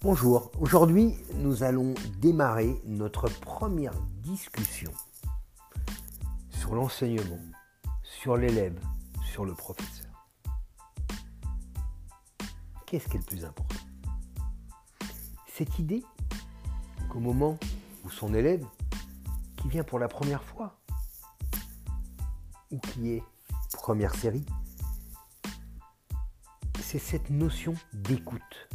Bonjour, aujourd'hui nous allons démarrer notre première discussion sur l'enseignement, sur l'élève, sur le professeur. Qu'est-ce qui est le plus important? Cette idée qu'au moment où son élève, qui vient pour la première fois, ou qui est première série, c'est cette notion d'écoute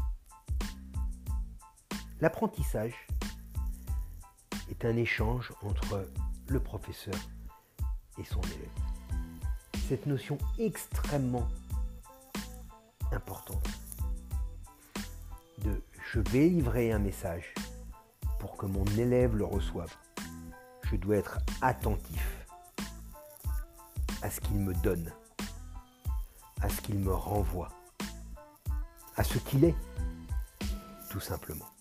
L'apprentissage est un échange entre le professeur et son élève. Cette notion extrêmement importante de je vais livrer un message pour que mon élève le reçoive. Je dois être attentif à ce qu'il me donne, à ce qu'il me renvoie, à ce qu'il est, tout simplement.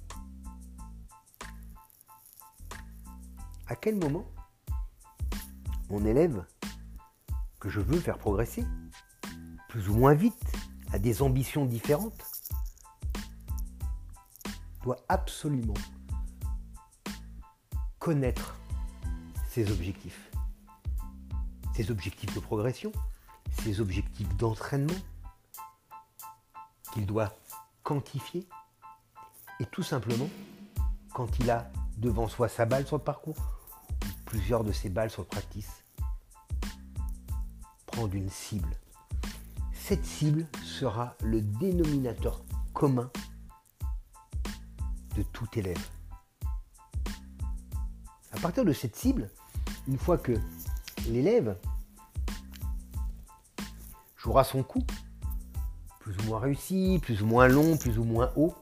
À quel moment mon élève, que je veux faire progresser, plus ou moins vite, à des ambitions différentes, doit absolument connaître ses objectifs? Ses objectifs de progression, ses objectifs d'entraînement, qu'il doit quantifier, et tout simplement, quand il a devant soi sa balle sur le parcours, plusieurs de ces balles sur practice. Prendre une cible. Cette cible sera le dénominateur commun de tout élève. À partir de cette cible, une fois que l'élève jouera son coup, plus ou moins réussi, plus ou moins long, plus ou moins haut,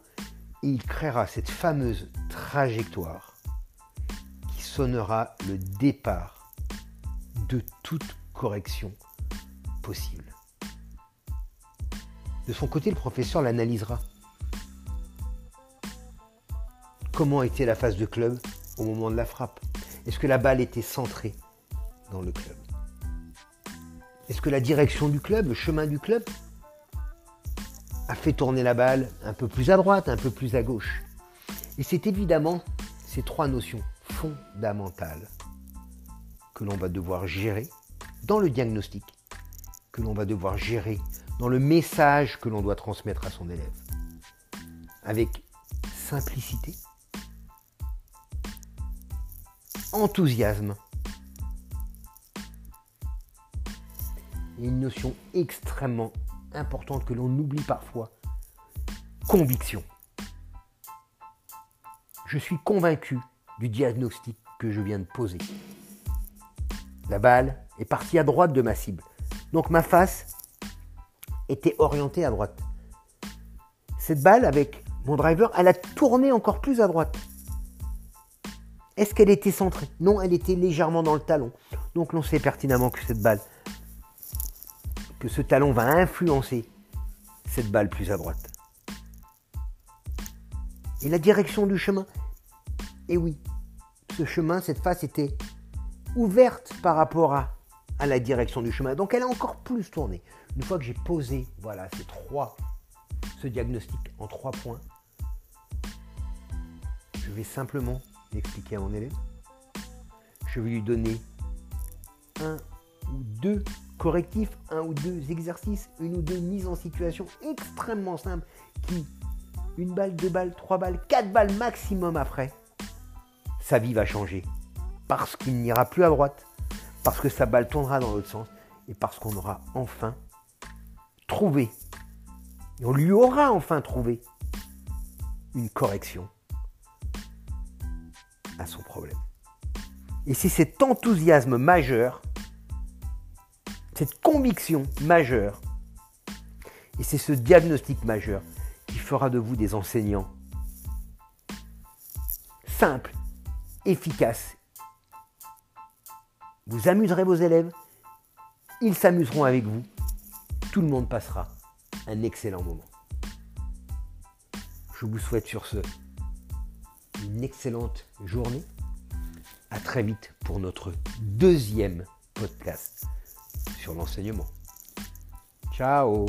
et il créera cette fameuse trajectoire sonnera le départ de toute correction possible. De son côté, le professeur l'analysera. Comment était la phase de club au moment de la frappe? Est-ce que la balle était centrée dans le club? Est-ce que la direction du club, le chemin du club, a fait tourner la balle un peu plus à droite, un peu plus à gauche? Et c'est évidemment ces trois notions fondamentale que l'on va devoir gérer dans le diagnostic, que l'on va devoir gérer dans le message que l'on doit transmettre à son élève. Avec simplicité, enthousiasme et une notion extrêmement importante que l'on oublie parfois, conviction. Je suis convaincu du diagnostic que je viens de poser. La balle est partie à droite de ma cible. Donc ma face était orientée à droite. Cette balle, avec mon driver, elle a tourné encore plus à droite. Est-ce qu'elle était centrée? Non, elle était légèrement dans le talon. Donc l'on sait pertinemment que cette balle, que ce talon va influencer cette balle plus à droite. Et la direction du chemin? Eh oui, ce chemin, cette face était ouverte par rapport à, à la direction du chemin. Donc elle a encore plus tourné. Une fois que j'ai posé voilà, ces trois, ce diagnostic en trois points, je vais simplement l'expliquer à mon élève. Je vais lui donner un ou deux correctifs, un ou deux exercices, une ou deux mises en situation extrêmement simples qui, une balle, deux balles, trois balles, quatre balles maximum après, sa vie va changer. Parce qu'il n'ira plus à droite, parce que sa balle tournera dans l'autre sens, et parce qu'on aura enfin trouvé, et on lui aura enfin trouvé une correction à son problème. Et c'est cet enthousiasme majeur, cette conviction majeure, et c'est ce diagnostic majeur qui fera de vous des enseignants simples efficace. Vous amuserez vos élèves, ils s'amuseront avec vous, tout le monde passera un excellent moment. Je vous souhaite sur ce une excellente journée. À très vite pour notre deuxième podcast sur l'enseignement. Ciao